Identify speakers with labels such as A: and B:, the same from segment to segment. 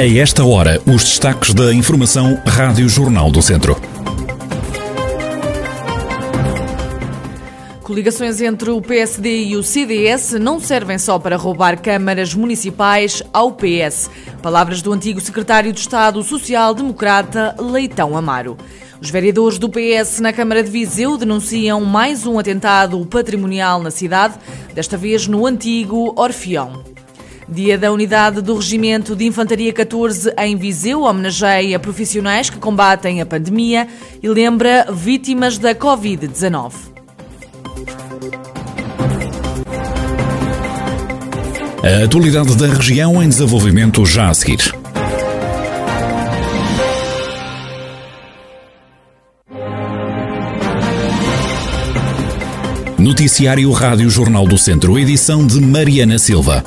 A: A esta hora, os destaques da Informação Rádio Jornal do Centro.
B: Coligações entre o PSD e o CDS não servem só para roubar câmaras municipais ao PS. Palavras do antigo secretário de Estado Social-Democrata Leitão Amaro. Os vereadores do PS na Câmara de Viseu denunciam mais um atentado patrimonial na cidade, desta vez no antigo Orfeão. Dia da Unidade do Regimento de Infantaria 14 em Viseu homenageia profissionais que combatem a pandemia e lembra vítimas da Covid-19.
A: A atualidade da região em desenvolvimento já a seguir. Noticiário Rádio Jornal do Centro, edição de Mariana Silva.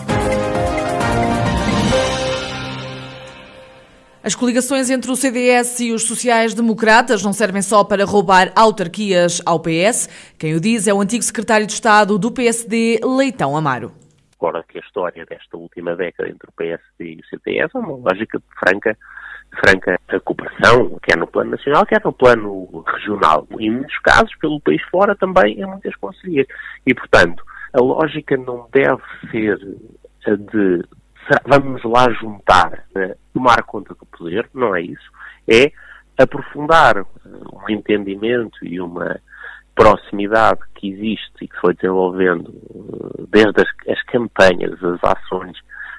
B: As coligações entre o CDS e os sociais-democratas não servem só para roubar autarquias ao PS. Quem o diz é o antigo secretário de Estado do PSD, Leitão Amaro.
C: Agora que a história desta última década entre o PSD e o CDS é uma lógica franca, franca cooperação, quer no plano nacional, quer no plano regional. Em muitos casos, pelo país fora, também em muitas conselheiras. E, portanto, a lógica não deve ser a de vamos lá juntar, né, tomar conta do poder, não é isso, é aprofundar uh, um entendimento e uma proximidade que existe e que foi desenvolvendo uh, desde as, as, campanhas, as ações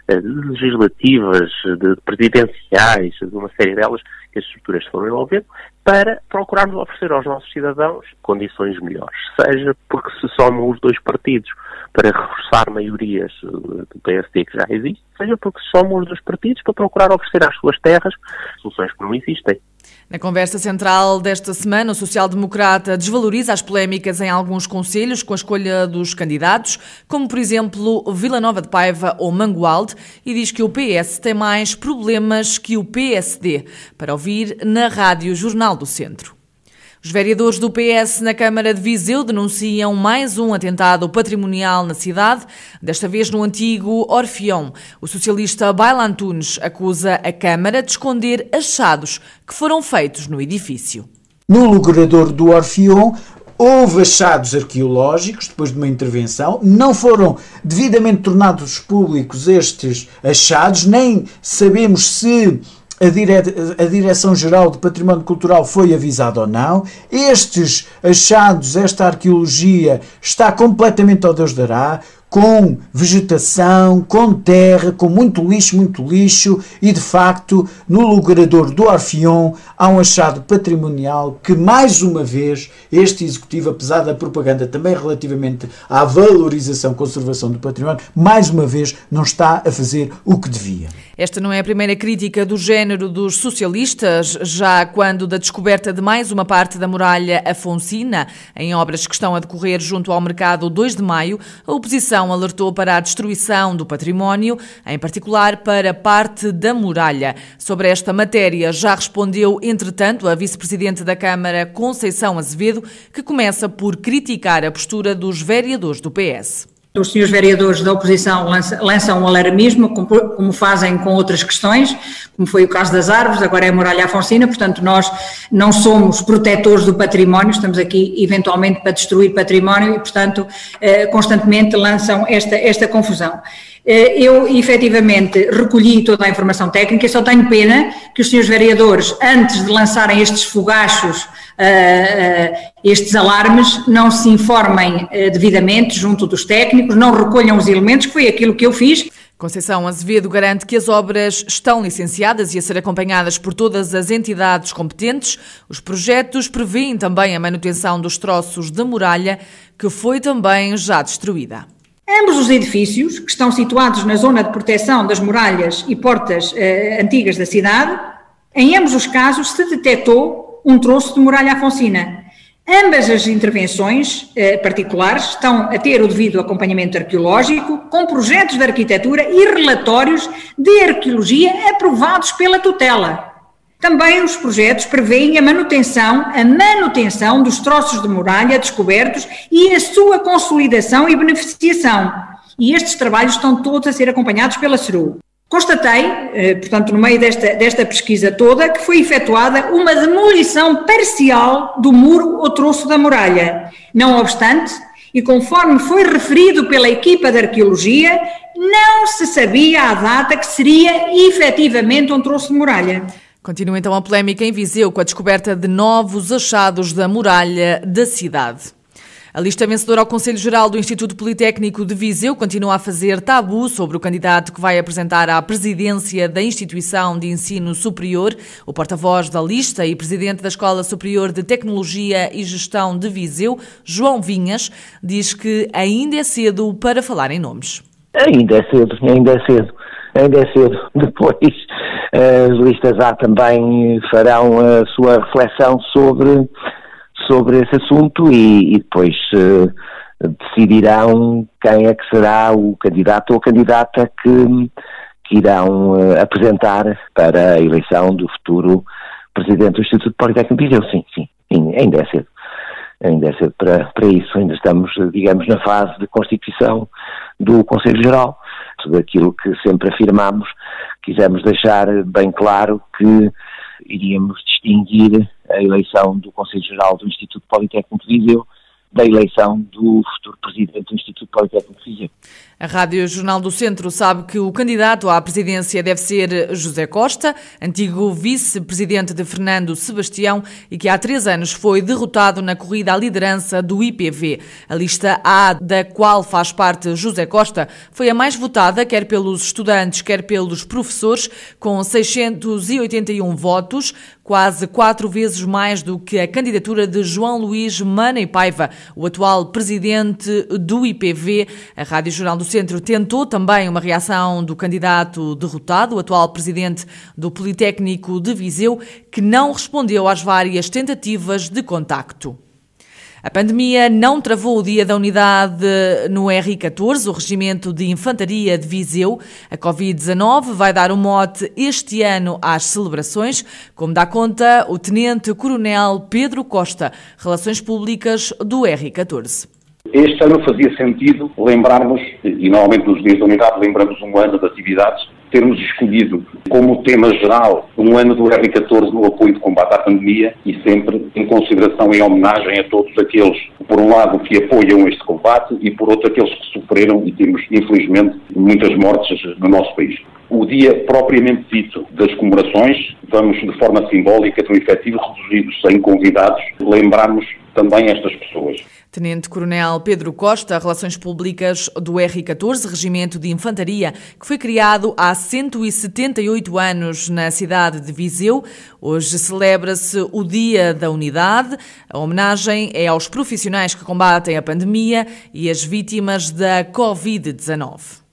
C: uh, legislativas, de, presidenciais, de uma série delas que as estruturas foram envolvendo, para procurarmos oferecer aos nossos cidadãos condições melhores. Seja porque se somam os dois partidos para reforçar maiorias do PSD que já existe, seja porque somam os dois partidos para procurar oferecer às suas terras soluções que não existem.
B: Na conversa central desta semana, o social-democrata desvaloriza as polémicas em alguns conselhos com a escolha dos candidatos, como por exemplo Vila Nova de Paiva ou Mangualde, e diz que o PS tem mais problemas que o PSD, para ouvir na Rádio Jornal do Centro. Os vereadores do PS na Câmara de Viseu denunciam mais um atentado patrimonial na cidade, desta vez no antigo Orfeão. O socialista Baila Antunes acusa a Câmara de esconder achados que foram feitos no edifício.
D: No logrador do Orfeão, houve achados arqueológicos depois de uma intervenção, não foram devidamente tornados públicos estes achados, nem sabemos se a, dire... a Direção-Geral do Património Cultural foi avisada ou não. Estes achados, esta arqueologia está completamente ao Deus dará com vegetação, com terra, com muito lixo, muito lixo, e de facto, no logrador do Orfeão há um achado patrimonial que, mais uma vez, este executivo, apesar da propaganda também relativamente à valorização, conservação do património, mais uma vez não está a fazer o que devia.
B: Esta não é a primeira crítica do género dos socialistas, já quando da descoberta de mais uma parte da muralha Afonsina, em obras que estão a decorrer junto ao mercado 2 de maio, a oposição alertou para a destruição do património, em particular para parte da muralha. Sobre esta matéria já respondeu, entretanto, a vice-presidente da Câmara, Conceição Azevedo, que começa por criticar a postura dos vereadores do PS
E: os senhores vereadores da oposição lançam um alarmismo, como, fazem com outras questões, como foi o caso das árvores, agora é a muralha afonsina, portanto nós não somos protetores do património, estamos aqui eventualmente para destruir património e, portanto, eh, constantemente lançam esta, esta confusão. Eh, eu, efetivamente, recolhi toda a informação técnica só tenho pena que os senhores vereadores, antes de lançarem estes fogachos, estes alarmes, não se informem devidamente junto dos técnicos, não recolham os elementos, que foi aquilo que eu fiz.
B: Conceição Azevedo garante que as obras estão licenciadas e a ser acompanhadas por todas as entidades competentes. Os projetos prevêem também a manutenção dos troços da muralha, que foi também já destruída.
E: Ambos os edifícios, que estão situados na zona de proteção das muralhas e portas eh, antigas da cidade, em ambos os casos se detectou um troço de muralha afonsina. Ambas as intervenções eh, particulares estão a ter o devido acompanhamento arqueológico, com projetos de arquitetura e relatórios de arqueologia aprovados pela tutela. Também os projetos prevêem a manutenção, a manutenção dos troços de muralha descobertos e a sua consolidação e beneficiação. E estes trabalhos estão todos a ser acompanhados pela CERU. Constatei, eh, portanto, no meio desta, desta pesquisa toda, que foi efetuada uma demolição parcial do muro ou troço da muralha. Não obstante, e conforme foi referido pela equipa de arqueologia, não se sabia a data que seria efetivamente um troço de muralha.
B: Continua então a polémica em Viseu com a descoberta de novos achados da muralha da cidade. A lista vencedora ao Conselho Geral do Instituto Politécnico de Viseu continua a fazer tabu sobre o candidato que vai apresentar à presidência da instituição de ensino superior. O porta-voz da lista e presidente da Escola Superior de Tecnologia e Gestão de Viseu, João Vinhas, diz que ainda é cedo para falar em nomes.
F: Ainda é cedo, ainda é cedo, ainda é cedo. Depois as listas A também farão a sua reflexão sobre sobre esse assunto e, e depois uh, decidirão quem é que será o candidato ou candidata que, que irão uh, apresentar para a eleição do futuro presidente do Instituto Politécnico de Viseu. Sim, sim, ainda é cedo. Ainda é cedo para, para isso. Ainda estamos, digamos, na fase de constituição do Conselho Geral. Tudo aquilo que sempre afirmamos, quisemos deixar bem claro que iríamos distinguir a eleição do Conselho Geral do Instituto Politécnico de Viseu da eleição do futuro presidente do Instituto Politécnico de Viseu.
B: A Rádio Jornal do Centro sabe que o candidato à presidência deve ser José Costa, antigo vice-presidente de Fernando Sebastião e que há três anos foi derrotado na corrida à liderança do IPV. A lista A, da qual faz parte José Costa, foi a mais votada, quer pelos estudantes, quer pelos professores, com 681 votos, quase quatro vezes mais do que a candidatura de João Luís Mana e Paiva, o atual presidente do IPV. A Rádio Jornal do Centro tentou também uma reação do candidato derrotado, o atual presidente do Politécnico de Viseu, que não respondeu às várias tentativas de contacto. A pandemia não travou o dia da unidade no R14, o Regimento de Infantaria de Viseu. A Covid-19 vai dar o um mote este ano às celebrações, como dá conta o Tenente Coronel Pedro Costa, Relações Públicas do R14.
G: Este ano fazia sentido lembrarmos, e normalmente nos dias da unidade lembramos um ano de atividades, termos escolhido como tema geral um ano do R14 no apoio de combate à pandemia e sempre em consideração em homenagem a todos aqueles, por um lado, que apoiam este combate e por outro, aqueles que sofreram e temos, infelizmente, muitas mortes no nosso país. O dia propriamente dito das comemorações, vamos de forma simbólica, tão efetivo, reduzidos sem convidados, lembrarmos também estas pessoas.
B: Tenente Coronel Pedro Costa, Relações Públicas do R14, Regimento de Infantaria, que foi criado há 178 anos na cidade de Viseu. Hoje celebra-se o Dia da Unidade. A homenagem é aos profissionais que combatem a pandemia e as vítimas da Covid-19.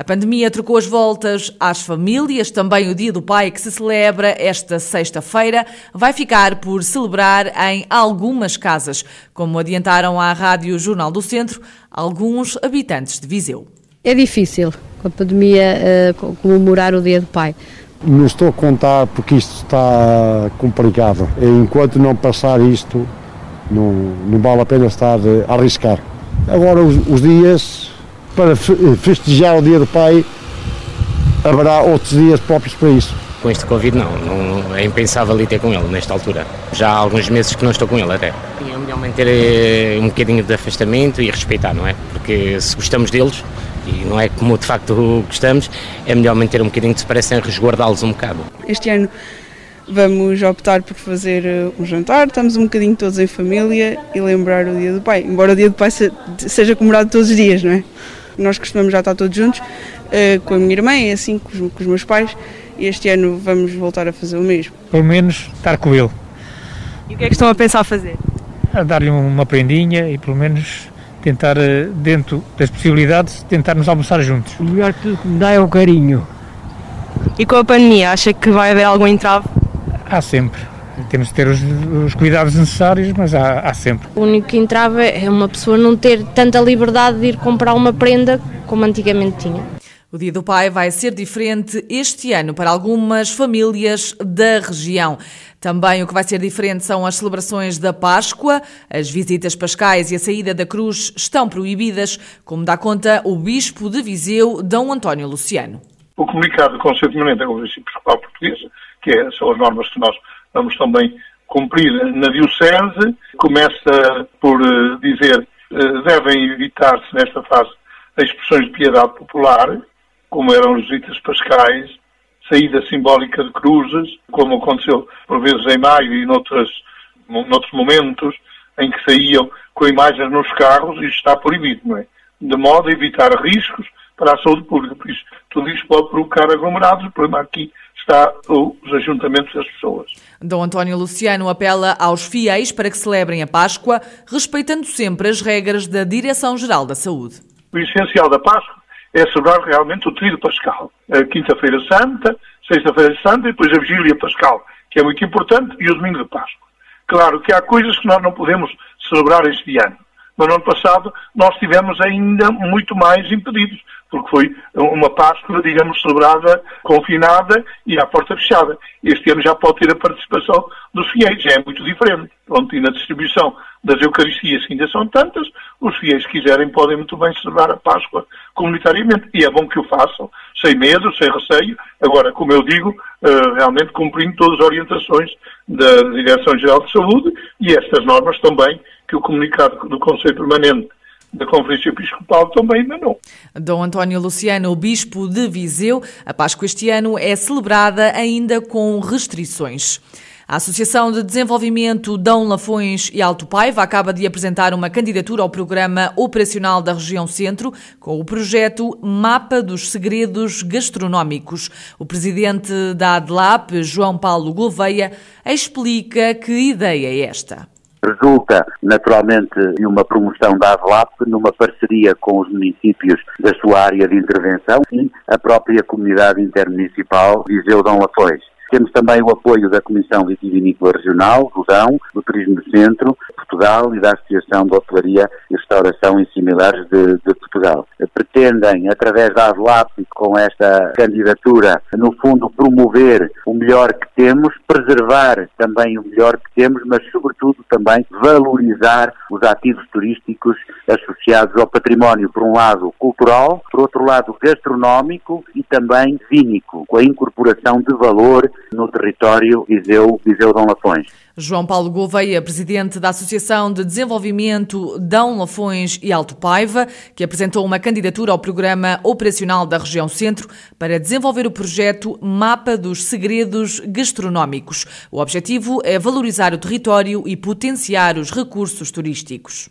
B: A pandemia trocou as voltas às famílias, também o Dia do Pai, que se celebra esta sexta-feira, vai ficar por celebrar em algumas casas, como adiantaram à Rádio Jornal do Centro alguns habitantes de Viseu.
H: É difícil, com a pandemia, uh, comemorar o Dia do Pai.
I: Não estou a contar porque isto está complicado. Enquanto não passar isto, não, não vale a pena estar a arriscar. Agora, os, os dias para festejar o Dia do Pai, haverá outros dias próprios para isso.
J: Com este Covid não, não é impensável ir ter com ele nesta altura. Já há alguns meses que não estou com ele até. É melhor manter eh, um bocadinho de afastamento e respeitar, não é? Porque se gostamos deles, e não é como de facto gostamos, é melhor manter um bocadinho de separação e resguardá-los um bocado.
K: Este ano vamos optar por fazer eh, um jantar, estamos um bocadinho todos em família e lembrar o Dia do Pai, embora o Dia do Pai seja comemorado todos os dias, não é? Nós costumamos já estar todos juntos, uh, com a minha irmã e assim com os, com os meus pais, e este ano vamos voltar a fazer o mesmo.
L: Pelo menos estar com ele.
K: E o que é que estão a pensar fazer?
L: A dar-lhe uma prendinha e pelo menos tentar, eh, dentro das possibilidades, tentarmos almoçar juntos.
M: O melhor que me dá é o carinho.
K: E com a pandemia, acha que vai haver algum entrave?
L: Há sempre. Temos de ter os, os cuidados necessários, mas há, há, sempre.
H: O único que entrava é uma pessoa não ter tanta liberdade de ir comprar uma prenda como antigamente tinha.
B: O Dia do Pai vai ser diferente este ano para algumas famílias da região. Também o que vai ser diferente são as celebrações da Páscoa. As visitas pascais e a saída da cruz estão proibidas, como dá conta o Bispo de Viseu, D. António Luciano
E: o comunicado do Conselho Permanente da Conferência Episcopal Portuguesa, que é, são as normas que nós vamos também cumprir na Diocese, começa por uh, dizer uh, devem evitar-se nesta fase expressões de piedade popular, como eram os visitas pascais, saída simbólica de cruzes, como aconteceu por vezes em maio e noutras, noutros momentos, em que saíam com imagens nos carros, isto está proibido, não é? De modo a evitar riscos para a saúde pública. Por isso, tudo isto pode provocar aglomerados. O problema aqui está os ajuntamentos das pessoas.
B: Dom António Luciano apela aos fiéis para que celebrem a Páscoa, respeitando sempre as regras da Direção-Geral da Saúde.
E: O essencial da Páscoa é celebrar realmente o tríduo pascal. A Quinta-feira Santa, Sexta-feira Santa e depois a Vigília Pascal, que é muito importante, e o Domingo de Páscoa. Claro que há coisas que nós não podemos celebrar este ano. Mas no ano passado nós tivemos ainda muito mais impedidos, porque foi uma Páscoa, digamos, celebrada confinada e à porta fechada. Este ano já pode ter a participação dos fiéis, já é muito diferente. Pronto, e na distribuição das Eucaristias, que ainda são tantas, os fiéis que quiserem podem muito bem celebrar a Páscoa comunitariamente. E é bom que o façam, sem medo, sem receio. Agora, como eu digo, eh, realmente cumprindo todas as orientações da Direção-Geral de Saúde e estas normas também que o comunicado do Conselho Permanente da Conferência Episcopal também não.
B: Dom António Luciano, Bispo de Viseu, a Páscoa este ano é celebrada ainda com restrições. A Associação de Desenvolvimento Dão Lafões e Alto Paiva acaba de apresentar uma candidatura ao Programa Operacional da Região Centro com o projeto Mapa dos Segredos Gastronómicos. O presidente da ADLAP, João Paulo Gouveia, explica que ideia é esta
N: resulta naturalmente de uma promoção da AVLAP numa parceria com os municípios da sua área de intervenção e a própria comunidade intermunicipal Viseu Dom Lafões. Temos também o apoio da Comissão Vitivinícola Regional, do do Turismo do Centro, Portugal e da Associação de Hotelaria e Restauração e similares de, de Portugal. Pretendem, através da AVLAP, com esta candidatura, no fundo, promover o melhor que temos, preservar também o melhor que temos, mas, sobretudo, também valorizar os ativos turísticos associados ao património, por um lado, cultural, por outro lado, gastronómico e também vínico, com a incorporação de valor no território Viseu, Viseu Dom Lafões.
B: João Paulo Gouveia, presidente da Associação de Desenvolvimento Dão Lafões e Alto Paiva, que apresentou uma candidatura ao Programa Operacional da Região Centro para desenvolver o projeto Mapa dos Segredos Gastronómicos. O objetivo é valorizar o território e potenciar os recursos turísticos.